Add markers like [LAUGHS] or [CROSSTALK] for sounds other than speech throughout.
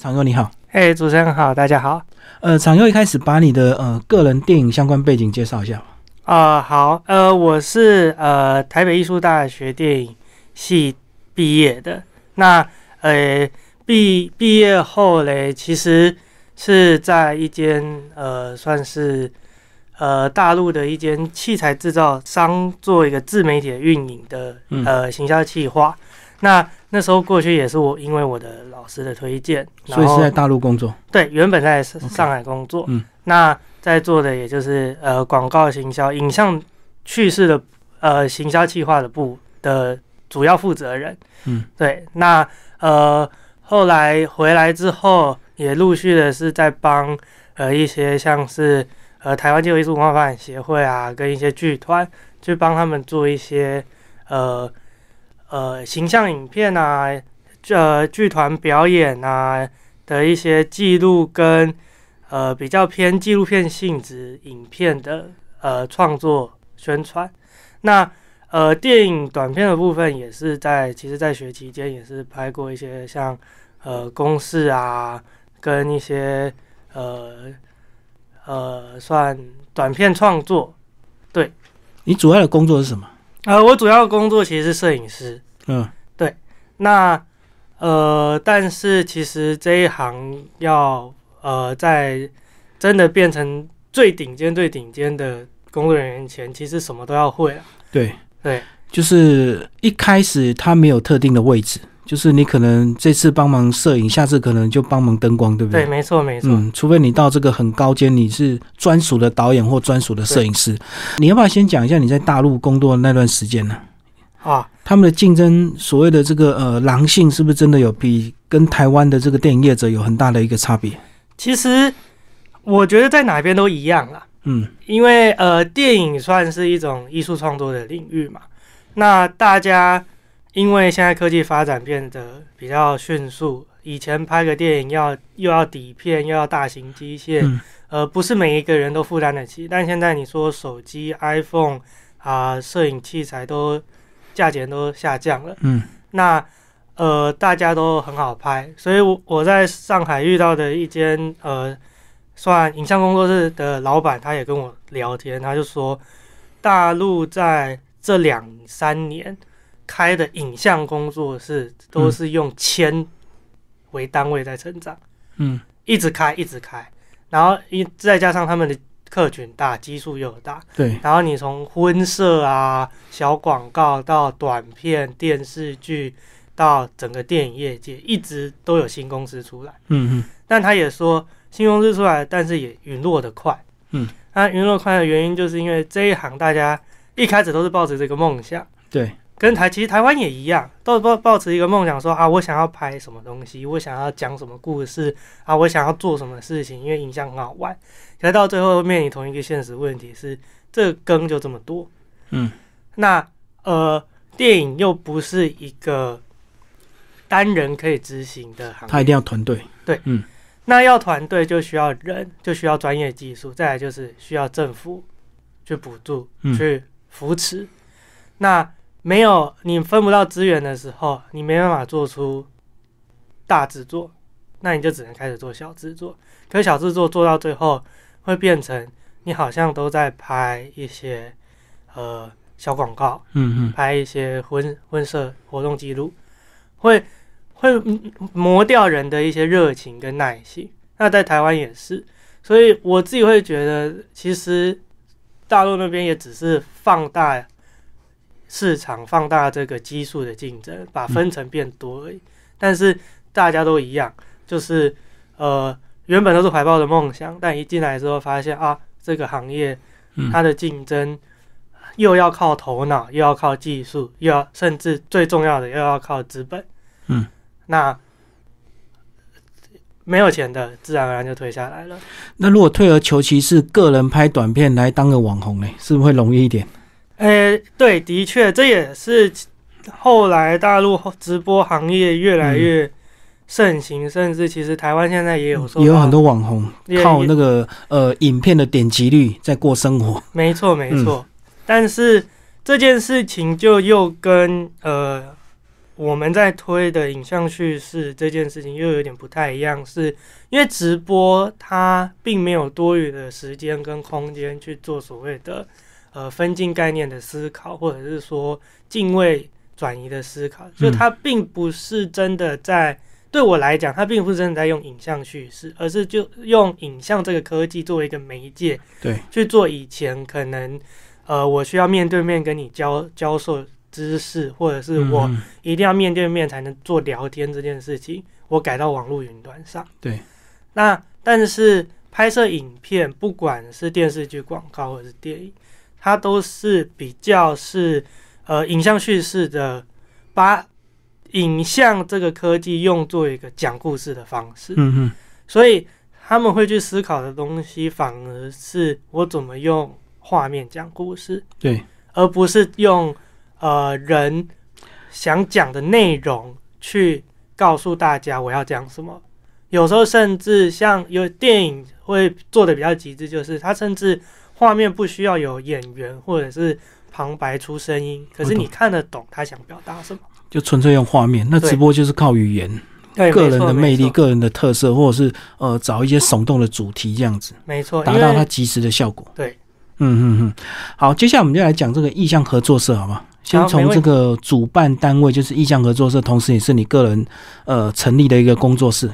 常佑你好，嘿，主持人好，大家好。呃，常佑一开始把你的呃个人电影相关背景介绍一下。啊，好，呃，我是呃台北艺术大学电影系毕业的。那呃毕毕业后嘞，其实是在一间呃算是呃大陆的一间器材制造商做一个自媒体的运营的呃行销企划。那那时候过去也是我因为我的老师的推荐，所以是在大陆工作。对，原本在上海工作。嗯，那在做的也就是呃广告行销、影像叙事的呃行销计划的部的主要负责人。嗯，对。那呃后来回来之后，也陆续的是在帮呃一些像是呃台湾街头艺术文化发展协会啊，跟一些剧团去帮他们做一些呃。呃，形象影片啊，呃，剧团表演啊的一些记录跟呃比较偏纪录片性质影片的呃创作宣传。那呃电影短片的部分也是在，其实在学期间也是拍过一些像呃公式啊，跟一些呃呃算短片创作。对，你主要的工作是什么？呃，我主要的工作其实是摄影师。嗯，对。那呃，但是其实这一行要呃，在真的变成最顶尖、最顶尖的工作人员前，其实什么都要会啊。对对，就是一开始他没有特定的位置，就是你可能这次帮忙摄影，下次可能就帮忙灯光，对不对？对，没错没错。嗯，除非你到这个很高阶，你是专属的导演或专属的摄影师。你要不要先讲一下你在大陆工作的那段时间呢？啊，他们的竞争所谓的这个呃狼性是不是真的有比跟台湾的这个电影业者有很大的一个差别？其实我觉得在哪边都一样啦。嗯，因为呃电影算是一种艺术创作的领域嘛，那大家因为现在科技发展变得比较迅速，以前拍个电影要又要底片又要大型机械，呃不是每一个人都负担得起，但现在你说手机 iPhone 啊摄影器材都。价钱都下降了，嗯，那呃大家都很好拍，所以我我在上海遇到的一间呃算影像工作室的老板，他也跟我聊天，他就说大陆在这两三年开的影像工作室都是用千为单位在成长，嗯，一直开一直开，然后一再加上他们的。客群大，基数又大，对。然后你从婚摄啊、小广告到短片、电视剧，到整个电影业界，一直都有新公司出来。嗯嗯。但他也说，新公司出来，但是也陨落的快。嗯。那陨落快的原因，就是因为这一行大家一开始都是抱着这个梦想。对。跟台其实台湾也一样，都抱抱持一个梦想，说啊，我想要拍什么东西，我想要讲什么故事啊，我想要做什么事情，因为影像很好玩。可是到最后面临同一个现实问题是，这羹就这么多。嗯，那呃，电影又不是一个单人可以执行的行业，他一定要团队。对，嗯，那要团队就需要人，就需要专业技术，再来就是需要政府去补助、去扶持。那没有你分不到资源的时候，你没办法做出大制作，那你就只能开始做小制作。可小制作做到最后，会变成你好像都在拍一些呃小广告，嗯嗯，拍一些婚婚摄活动记录，会会磨掉人的一些热情跟耐心。那在台湾也是，所以我自己会觉得，其实大陆那边也只是放大。市场放大这个基数的竞争，把分层变多而已。但是大家都一样，就是呃，原本都是怀抱的梦想，但一进来之后发现啊，这个行业它的竞争又要靠头脑，又要靠技术，又要甚至最重要的又要靠资本。嗯，那没有钱的，自然而然就退下来了。那如果退而求其次，个人拍短片来当个网红呢，是不是会容易一点？诶，对，的确，这也是后来大陆直播行业越来越盛行，甚至其实台湾现在也有，也有很多网红靠那个呃影片的点击率在过生活。[LAUGHS] 没错，没错。但是这件事情就又跟呃我们在推的影像叙事这件事情又有点不太一样，是因为直播它并没有多余的时间跟空间去做所谓的呃分镜概念的思考，或者是说敬畏转移的思考，就它并不是真的在对我来讲，它并不是真的在用影像叙事，而是就用影像这个科技作为一个媒介，对，去做以前可能呃我需要面对面跟你交交授。知识，或者是我一定要面对面才能做聊天这件事情，我改到网络云端上。对，那但是拍摄影片，不管是电视剧广告或者是电影，它都是比较是呃影像叙事的，把影像这个科技用作一个讲故事的方式。嗯哼，所以他们会去思考的东西，反而是我怎么用画面讲故事。对，而不是用。呃，人想讲的内容去告诉大家我要讲什么，有时候甚至像有电影会做的比较极致，就是它甚至画面不需要有演员或者是旁白出声音，可是你看得懂他想表达什么，就纯粹用画面。那直播就是靠语言，个人的魅力、个人的特色，或者是呃找一些耸动的主题这样子，没错，达到它及时的效果。对，嗯嗯嗯，好，接下来我们就来讲这个意向合作社，好吗？先从这个主办单位，就是意向合作社，同时也是你个人呃成立的一个工作室。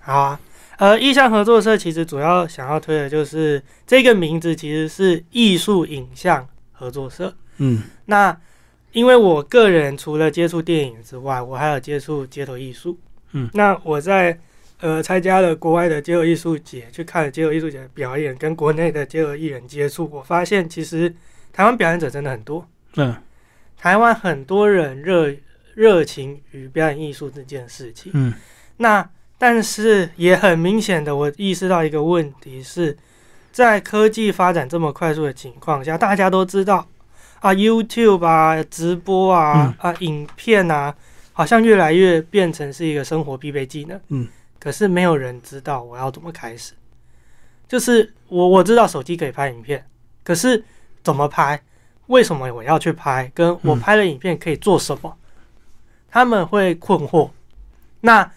好啊，呃，意向合作社其实主要想要推的就是这个名字，其实是艺术影像合作社。嗯，那因为我个人除了接触电影之外，我还有接触街头艺术。嗯，那我在呃参加了国外的街头艺术节，去看了街头艺术节的表演，跟国内的街头艺人接触，我发现其实台湾表演者真的很多。嗯。台湾很多人热热情于表演艺术这件事情，嗯，那但是也很明显的，我意识到一个问题是，在科技发展这么快速的情况下，大家都知道啊，YouTube 啊，直播啊，啊，影片啊，好像越来越变成是一个生活必备技能，嗯，可是没有人知道我要怎么开始，就是我我知道手机可以拍影片，可是怎么拍？为什么我要去拍？跟我拍的影片可以做什么？他们会困惑。那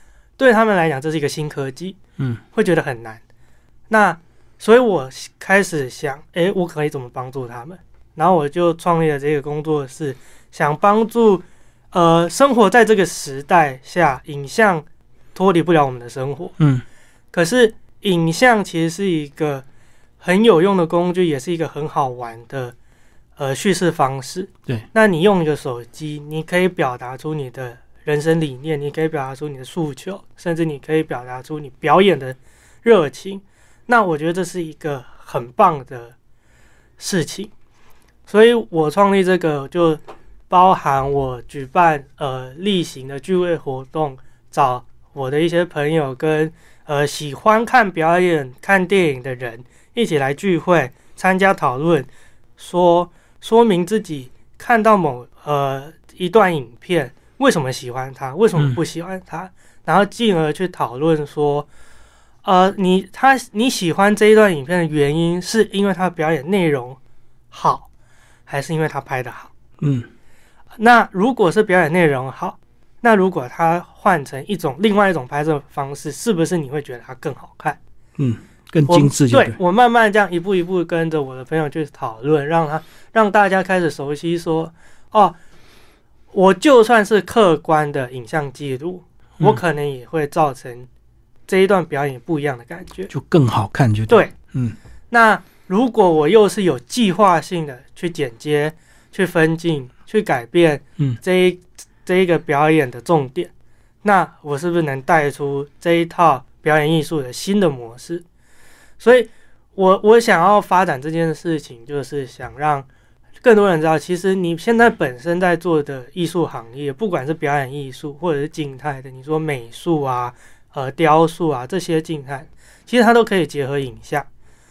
对他们来讲，这是一个新科技，嗯，会觉得很难。那所以我开始想，诶，我可以怎么帮助他们？然后我就创立了这个工作室，想帮助呃，生活在这个时代下，影像脱离不了我们的生活，嗯，可是影像其实是一个很有用的工具，也是一个很好玩的。呃，叙事方式对，那你用一个手机，你可以表达出你的人生理念，你可以表达出你的诉求，甚至你可以表达出你表演的热情。那我觉得这是一个很棒的事情，所以我创立这个就包含我举办呃例行的聚会活动，找我的一些朋友跟呃喜欢看表演、看电影的人一起来聚会，参加讨论，说。说明自己看到某呃一段影片，为什么喜欢他，为什么不喜欢他，然后进而去讨论说，呃，你他你喜欢这一段影片的原因，是因为他表演内容好，还是因为他拍的好？嗯，那如果是表演内容好，那如果他换成一种另外一种拍摄方式，是不是你会觉得他更好看？嗯。更精致，对我慢慢这样一步一步跟着我的朋友去讨论，让他让大家开始熟悉说，哦，我就算是客观的影像记录，我可能也会造成这一段表演不一样的感觉，就更好看，就对，嗯。那如果我又是有计划性的去剪接、去分镜、去改变，嗯，这一这一个表演的重点，那我是不是能带出这一套表演艺术的新的模式？所以，我我想要发展这件事情，就是想让更多人知道，其实你现在本身在做的艺术行业，不管是表演艺术或者是静态的，你说美术啊、呃雕塑啊这些静态，其实它都可以结合影像。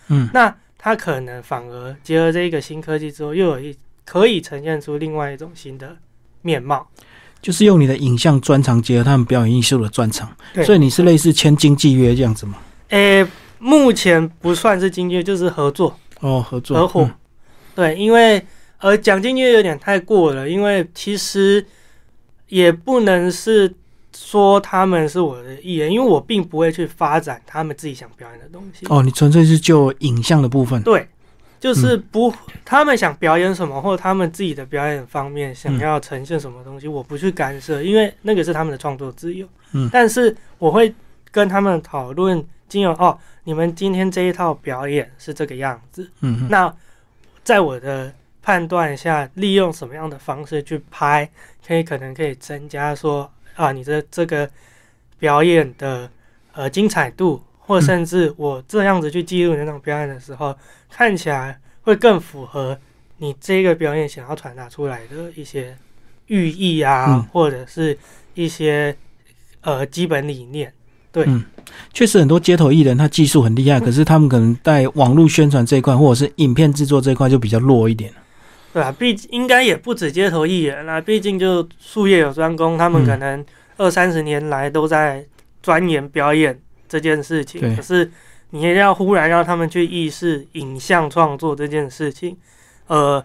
嗯，那它可能反而结合这一个新科技之后，又有一可以呈现出另外一种新的面貌，就是用你的影像专长结合他们表演艺术的专长。所以你是类似签经纪约这样子吗？诶。目前不算是经纪，就是合作哦，合作合伙。对，因为呃，讲经济有点太过了，因为其实也不能是说他们是我的艺人，因为我并不会去发展他们自己想表演的东西。哦，你纯粹是就影像的部分。对，就是不，他们想表演什么，或他们自己的表演方面想要呈现什么东西，我不去干涉，因为那个是他们的创作自由。嗯，但是我会跟他们讨论，经由哦，你们今天这一套表演是这个样子。嗯，那在我的。判断一下，利用什么样的方式去拍，可以可能可以增加说啊，你的这个表演的呃精彩度，或甚至我这样子去记录那种表演的时候，看起来会更符合你这个表演想要传达出来的一些寓意啊，或者是一些呃基本理念。对，确实很多街头艺人他技术很厉害，可是他们可能在网络宣传这一块，或者是影片制作这一块就比较弱一点。对啊，毕应该也不止街头艺人啦，毕竟就术业有专攻，他们可能二三十年来都在钻研表演这件事情。可是你要忽然让他们去意识影像创作这件事情，呃，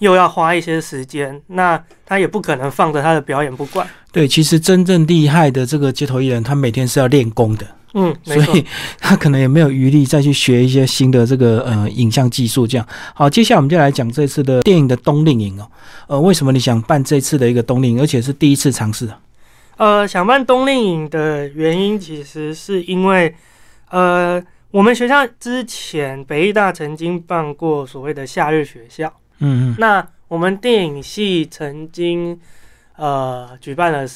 又要花一些时间，那他也不可能放着他的表演不管。对，其实真正厉害的这个街头艺人，他每天是要练功的。嗯，所以 [LAUGHS] 他可能也没有余力再去学一些新的这个呃影像技术。这样好，接下来我们就来讲这次的电影的冬令营哦。呃，为什么你想办这次的一个冬令营，而且是第一次尝试啊？呃，想办冬令营的原因，其实是因为呃，我们学校之前北艺大曾经办过所谓的夏日学校。嗯嗯。那我们电影系曾经呃举办了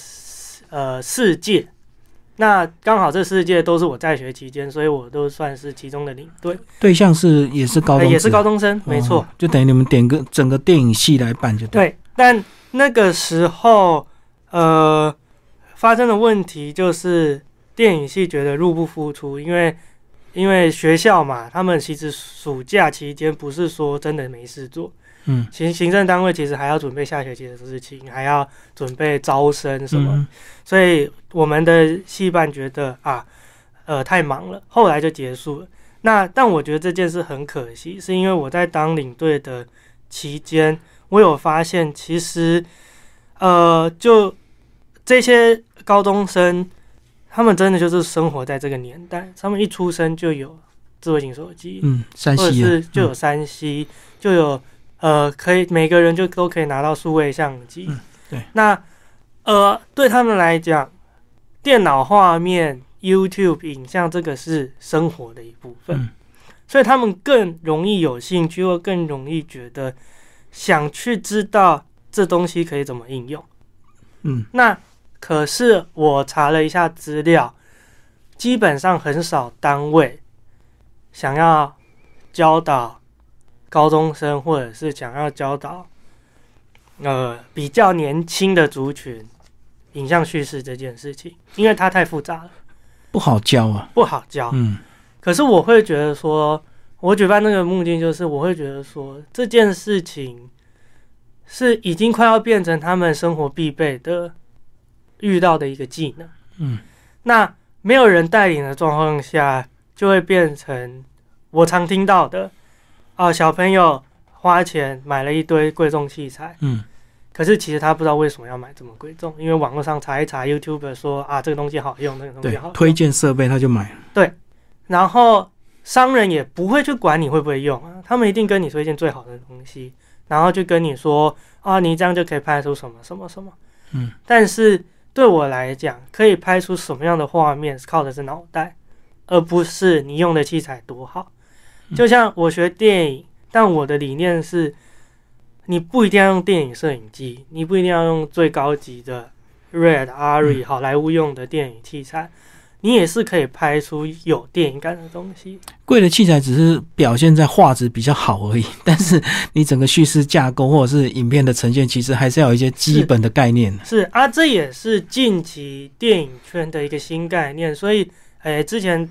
呃四届。那刚好这四届都是我在学期间，所以我都算是其中的领队。对象是也是高中，也是高中生，没错。就等于你们点个整个电影系来办就对。但那个时候，呃，发生的问题就是电影系觉得入不敷出，因为因为学校嘛，他们其实暑假期间不是说真的没事做。嗯，行行政单位其实还要准备下学期的事情，还要准备招生什么，所以我们的戏办觉得啊，呃，太忙了，后来就结束了。那但我觉得这件事很可惜，是因为我在当领队的期间，我有发现，其实呃，就这些高中生，他们真的就是生活在这个年代，他们一出生就有智慧型手机，嗯，三 C 是就有三 C，就有。呃，可以每个人就都可以拿到数位相机。嗯，对。那呃，对他们来讲，电脑画面、YouTube 影像这个是生活的一部分，所以他们更容易有兴趣，或更容易觉得想去知道这东西可以怎么应用。嗯，那可是我查了一下资料，基本上很少单位想要教导。高中生或者是想要教导，呃，比较年轻的族群，影像叙事这件事情，因为它太复杂了，不好教啊，不好教。嗯，可是我会觉得说，我举办那个目的就是，我会觉得说，这件事情是已经快要变成他们生活必备的遇到的一个技能。嗯，那没有人带领的状况下，就会变成我常听到的。啊，小朋友花钱买了一堆贵重器材，嗯，可是其实他不知道为什么要买这么贵重，因为网络上查一查，YouTube 说啊这个东西好用，那个东西好，推荐设备他就买了。对，然后商人也不会去管你会不会用啊，他们一定跟你推荐最好的东西，然后就跟你说啊，你这样就可以拍出什么什么什么，嗯，但是对我来讲，可以拍出什么样的画面，靠的是脑袋，而不是你用的器材多好。就像我学电影，但我的理念是，你不一定要用电影摄影机，你不一定要用最高级的 Red、Arri 好莱坞用的电影器材，你也是可以拍出有电影感的东西。贵的器材只是表现在画质比较好而已，[LAUGHS] 但是你整个叙事架构或者是影片的呈现，其实还是要有一些基本的概念。是啊，这也是近期电影圈的一个新概念。所以，诶，之前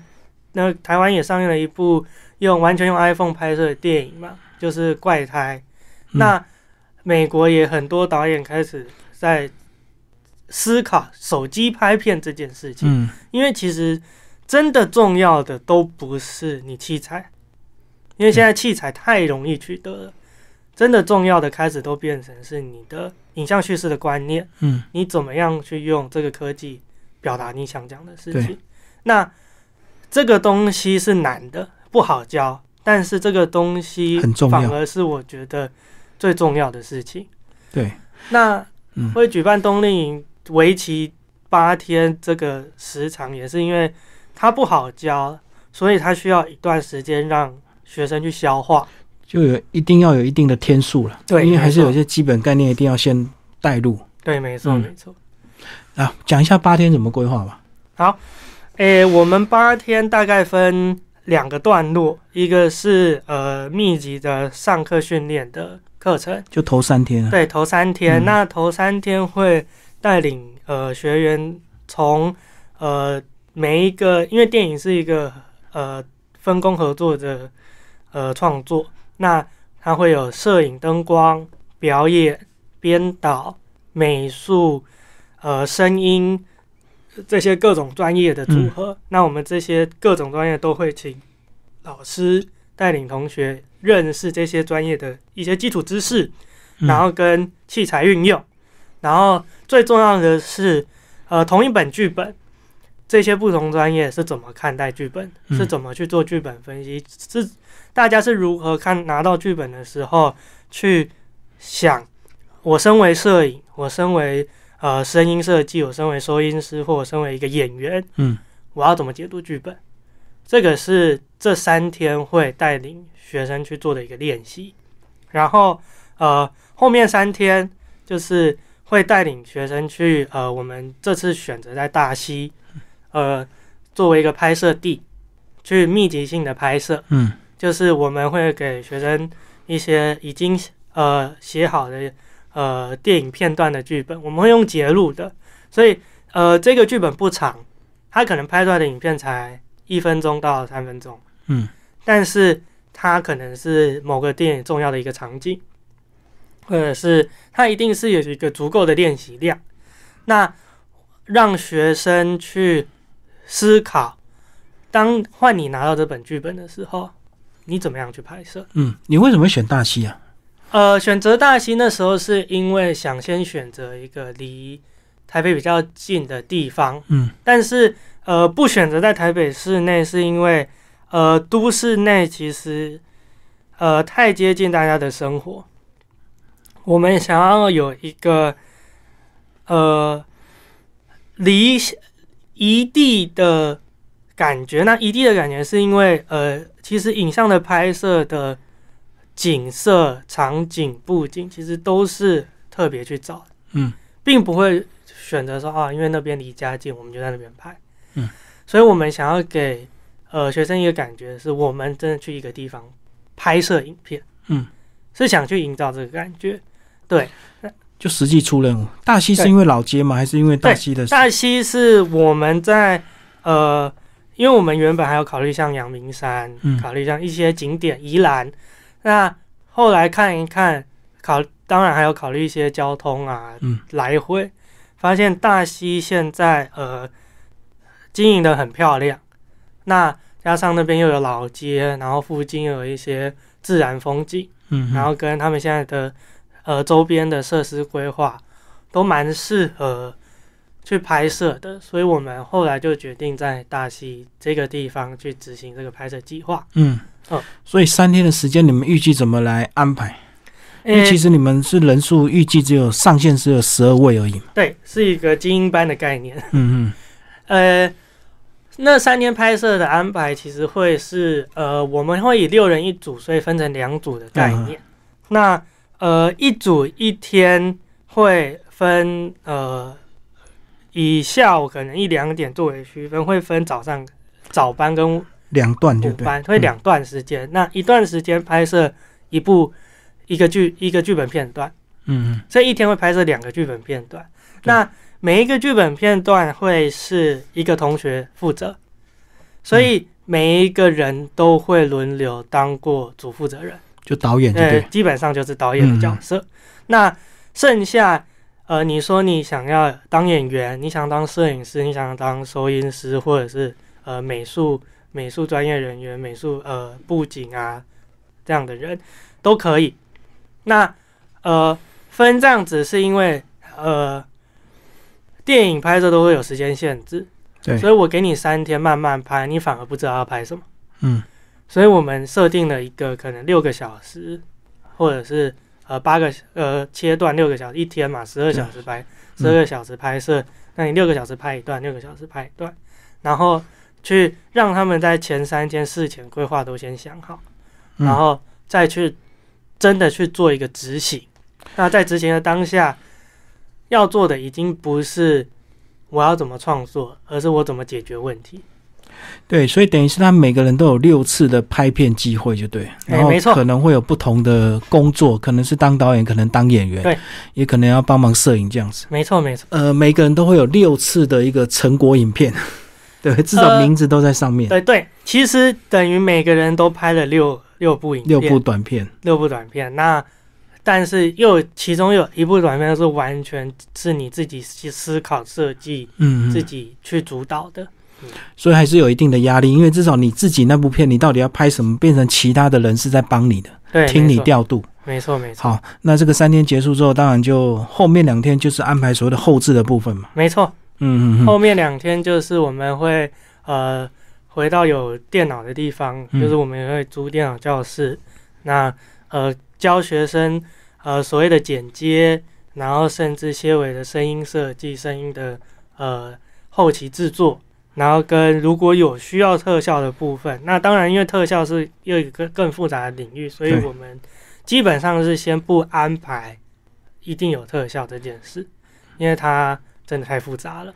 那台湾也上映了一部。用完全用 iPhone 拍摄的电影嘛，就是怪胎。那美国也很多导演开始在思考手机拍片这件事情。嗯，因为其实真的重要的都不是你器材，因为现在器材太容易取得了。真的重要的开始都变成是你的影像叙事的观念，嗯，你怎么样去用这个科技表达你想讲的事情？那这个东西是难的，不好教，但是这个东西很重要，反而是我觉得最重要的事情。对，那会举办冬令营为期八天，这个时长也是因为它不好教，所以它需要一段时间让学生去消化。就有一定要有一定的天数了，对，因为还是有些基本概念一定要先带入。对，没错，没错。啊，讲一下八天怎么规划吧。好，诶，我们八天大概分两个段落，一个是呃密集的上课训练的课程，就头三天。对，头三天。那头三天会带领呃学员从呃每一个，因为电影是一个呃分工合作的呃创作。那它会有摄影、灯光、表演、编导、美术、呃声音这些各种专业的组合。那我们这些各种专业都会请老师带领同学认识这些专业的一些基础知识，然后跟器材运用。然后最重要的是，呃，同一本剧本，这些不同专业是怎么看待剧本，是怎么去做剧本分析，是。大家是如何看拿到剧本的时候去想？我身为摄影，我身为呃声音设计，我身为收音师，或我身为一个演员，嗯，我要怎么解读剧本？这个是这三天会带领学生去做的一个练习。然后呃后面三天就是会带领学生去呃我们这次选择在大溪呃作为一个拍摄地去密集性的拍摄，嗯。就是我们会给学生一些已经呃写好的呃电影片段的剧本，我们会用截录的，所以呃这个剧本不长，它可能拍出来的影片才一分钟到三分钟，嗯，但是它可能是某个电影重要的一个场景，或者是它一定是有一个足够的练习量，那让学生去思考，当换你拿到这本剧本的时候。你怎么样去拍摄？嗯，你为什么选大戏啊？呃，选择大溪那时候是因为想先选择一个离台北比较近的地方。嗯，但是呃，不选择在台北市内，是因为呃，都市内其实呃太接近大家的生活。我们想要有一个呃离一地的感觉，那一地的感觉是因为呃。其实影像的拍摄的景色、场景、布景，其实都是特别去找，嗯，并不会选择说啊，因为那边离家近，我们就在那边拍，嗯，所以我们想要给呃学生一个感觉，是我们真的去一个地方拍摄影片，嗯，是想去营造这个感觉，对，就实际出任务。大溪是因为老街吗？还是因为大溪的？大溪是我们在呃。因为我们原本还有考虑像阳明山，嗯考虑像一些景点宜兰，那后来看一看，考当然还要考虑一些交通啊，来回，发现大溪现在呃经营的很漂亮，那加上那边又有老街，然后附近又有一些自然风景，嗯，然后跟他们现在的呃周边的设施规划都蛮适合。去拍摄的，所以我们后来就决定在大溪这个地方去执行这个拍摄计划。嗯，哦，所以三天的时间，你们预计怎么来安排？因为其实你们是人数预计只有上限只有十二位而已嘛。对，是一个精英班的概念。嗯嗯。[LAUGHS] 呃，那三天拍摄的安排其实会是呃，我们会以六人一组，所以分成两组的概念。那呃，一组一天会分呃。以下午可能一两点作为区分，会分早上早班跟两段午班，会两段时间。那一段时间拍摄一部一个剧一个剧本片段，嗯，这一天会拍摄两个剧本片段。那每一个剧本片段会是一个同学负责，所以每一个人都会轮流当过主负责人，就导演对，基本上就是导演的角色。那剩下。呃，你说你想要当演员，你想当摄影师，你想当收音师，或者是呃美术美术专业人员、美术呃布景啊这样的人都可以。那呃分这样子是因为呃电影拍摄都会有时间限制，对，所以我给你三天慢慢拍，你反而不知道要拍什么。嗯，所以我们设定了一个可能六个小时，或者是呃八个呃切断六个小时一天嘛，十二小时拍，十二个小时拍摄，那你六个小时拍一段，六个小时拍一段，然后去让他们在前三天事前规划都先想好，然后再去真的去做一个执行。那在执行的当下，要做的已经不是我要怎么创作，而是我怎么解决问题。对，所以等于是他每个人都有六次的拍片机会，就对。然后可能会有不同的工作，可能是当导演，可能当演员，对，也可能要帮忙摄影这样子。没错，没错。呃，每个人都会有六次的一个成果影片，对，至少名字都在上面。对对，其实等于每个人都拍了六六部影片，六部短片，六部短片。那但是又其中有一部短片是完全是你自己去思考设计，嗯，自己去主导的。所以还是有一定的压力，因为至少你自己那部片，你到底要拍什么，变成其他的人是在帮你的，对，听你调度，没错没错。好，那这个三天结束之后，当然就后面两天就是安排所谓的后置的部分嘛。没错，嗯。后面两天就是我们会呃回到有电脑的地方，就是我们也会租电脑教室，那呃教学生呃所谓的剪接，然后甚至些微的声音设计、声音的呃后期制作。然后跟如果有需要特效的部分，那当然因为特效是又一个更复杂的领域，所以我们基本上是先不安排一定有特效这件事，因为它真的太复杂了。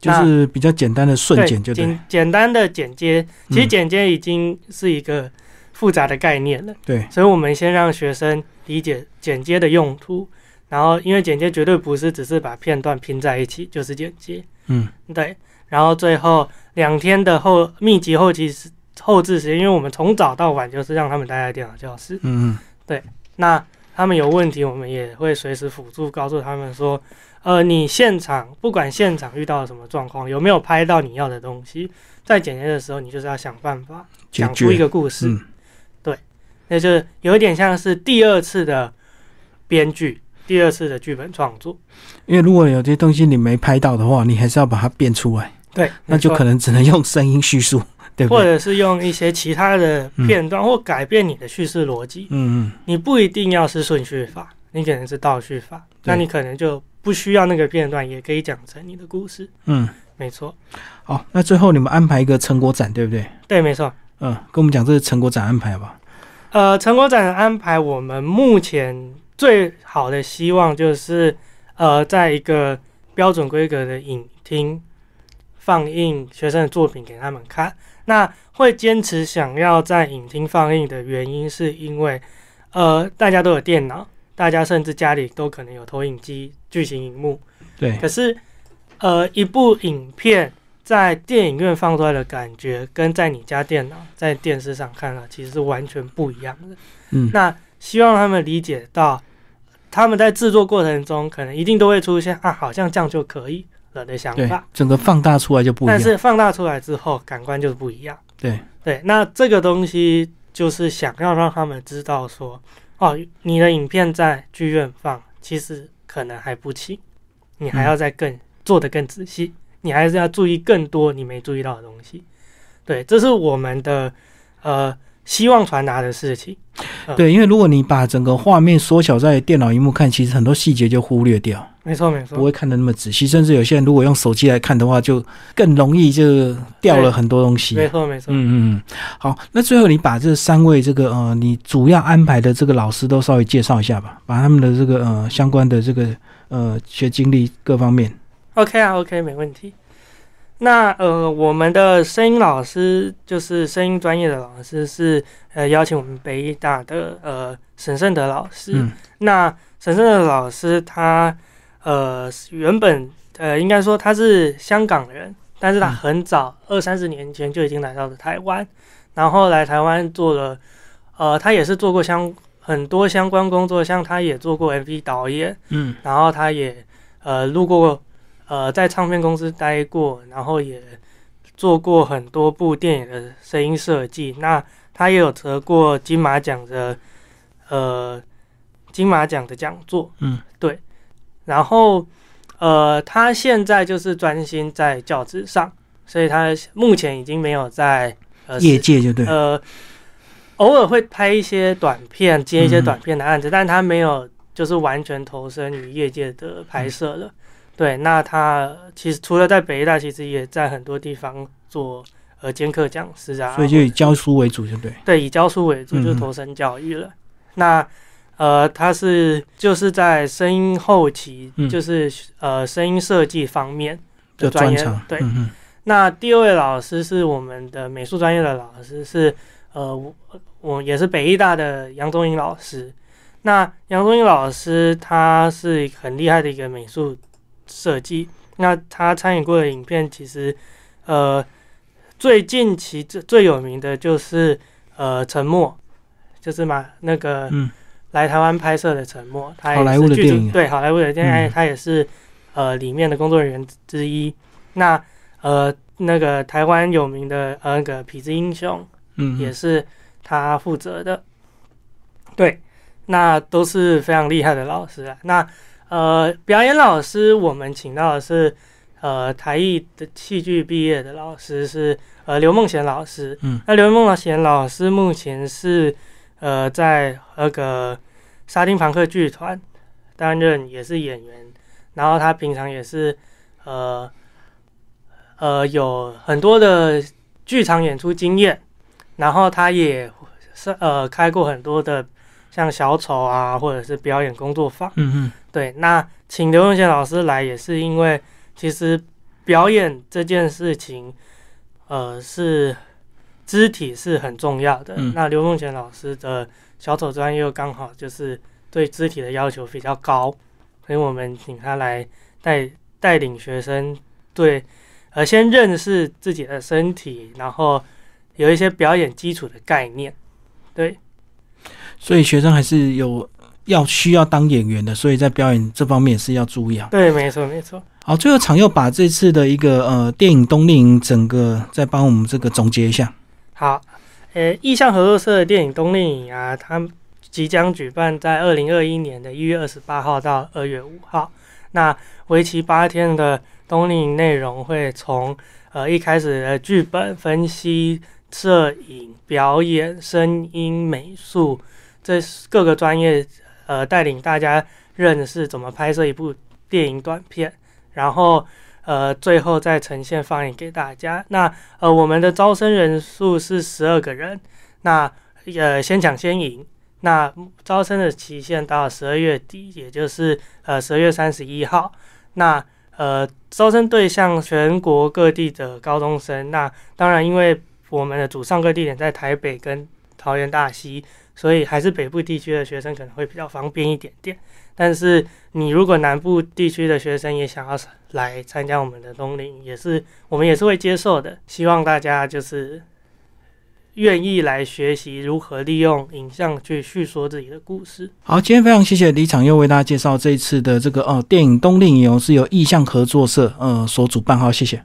就是比较简单的瞬间就简简单的剪接，其实剪接已经是一个复杂的概念了。对，所以我们先让学生理解剪接的用途，然后因为剪接绝对不是只是把片段拼在一起就是剪接。嗯，对。然后最后两天的后密集后期后置时间，因为我们从早到晚就是让他们待在电脑教室。嗯，对。那他们有问题，我们也会随时辅助，告诉他们说，呃，你现场不管现场遇到了什么状况，有没有拍到你要的东西，在剪辑的时候，你就是要想办法讲出一个故事。对，那就有一点像是第二次的编剧。第二次的剧本创作，因为如果有些东西你没拍到的话，你还是要把它变出来。对，那就可能只能用声音叙述，对或者是用一些其他的片段，或改变你的叙事逻辑。嗯嗯，你不一定要是顺序法，你可能是倒叙法，那你可能就不需要那个片段，也可以讲成你的故事。嗯，没错。好，那最后你们安排一个成果展，对不对？对，没错。嗯，跟我们讲这个成果展安排吧。呃，成果展的安排，我们目前。最好的希望就是，呃，在一个标准规格的影厅放映学生的作品给他们看。那会坚持想要在影厅放映的原因，是因为，呃，大家都有电脑，大家甚至家里都可能有投影机、巨型荧幕。对。可是，呃，一部影片在电影院放出来的感觉，跟在你家电脑在电视上看了，其实是完全不一样的。嗯。那希望他们理解到。他们在制作过程中，可能一定都会出现啊，好像这样就可以了的想法。整个放大出来就不一样。但是放大出来之后，感官就是不一样。对对，那这个东西就是想要让他们知道说，哦，你的影片在剧院放，其实可能还不行，你还要再更做的更仔细，你还是要注意更多你没注意到的东西。对，这是我们的呃。希望传达的事情，对，因为如果你把整个画面缩小在电脑荧幕看，其实很多细节就忽略掉。没错，没错，不会看的那么仔细，甚至有些人如果用手机来看的话，就更容易就掉了很多东西。没错，没错。嗯嗯，好，那最后你把这三位这个呃，你主要安排的这个老师都稍微介绍一下吧，把他们的这个呃相关的这个呃学经历各方面。OK 啊，OK，没问题。那呃，我们的声音老师就是声音专业的老师，是呃邀请我们北大的呃沈胜德老师。那沈胜德老师他呃原本呃应该说他是香港人，但是他很早二三十年前就已经来到了台湾，然后来台湾做了呃他也是做过相很多相关工作，像他也做过 MV 导演，嗯，然后他也呃录过。呃，在唱片公司待过，然后也做过很多部电影的声音设计。那他也有得过金马奖的呃金马奖的讲座。嗯，对。然后，呃，他现在就是专心在教职上，所以他目前已经没有在呃业界就对，呃，偶尔会拍一些短片，接一些短片的案子，但他没有就是完全投身于业界的拍摄了。对，那他其实除了在北大，其实也在很多地方做呃兼课讲师啊，所以就以教书为主，对不对。对，以教书为主，就投身教育了。那呃，他是就是在声音后期，就是呃声音设计方面的专业。对，那第二位老师是我们的美术专业的老师，是呃我我也是北艺大的杨宗英老师。那杨宗英老师他是很厉害的一个美术设计。那他参与过的影片，其实呃最近其最最有名的就是呃沉默，就是嘛那个。来台湾拍摄的《沉默》，他好莱坞的电影，对好莱坞的电影，他也是呃里面的工作人员之一。那呃那个台湾有名的呃那个痞子英雄，嗯，也是他负责的。对，那都是非常厉害的老师啊。那呃表演老师，我们请到的是呃台艺的戏剧毕业的老师，是呃刘梦贤老师。嗯，那刘梦贤老师目前是。呃，在那个沙丁庞克剧团担任也是演员，然后他平常也是呃呃有很多的剧场演出经验，然后他也是呃开过很多的像小丑啊，或者是表演工作坊。嗯嗯，对，那请刘永贤老师来也是因为其实表演这件事情，呃是。肢体是很重要的。那刘梦贤老师的小丑专又刚好就是对肢体的要求比较高，所以我们请他来带带领学生对呃先认识自己的身体，然后有一些表演基础的概念。对，所以学生还是有要需要当演员的，所以在表演这方面是要注意啊。对，没错，没错。好，最后场又把这次的一个呃电影冬令营整个再帮我们这个总结一下。好，呃，意向合作社的电影冬令营啊，它即将举办在二零二一年的一月二十八号到二月五号。那为期八天的冬令营内容会从呃一开始的剧本分析、摄影、表演、声音、美术这各个专业，呃，带领大家认识怎么拍摄一部电影短片，然后。呃，最后再呈现放映给大家。那呃，我们的招生人数是十二个人。那呃，先抢先赢。那招生的期限到十二月底，也就是呃十二月三十一号。那呃，招生对象全国各地的高中生。那当然，因为我们的主上课地点在台北跟桃园大溪，所以还是北部地区的学生可能会比较方便一点点。但是你如果南部地区的学生也想要来参加我们的冬令，也是我们也是会接受的。希望大家就是愿意来学习如何利用影像去叙说自己的故事。好，今天非常谢谢李场又为大家介绍这一次的这个呃电影冬令营是由意向合作社呃所主办，好，谢谢。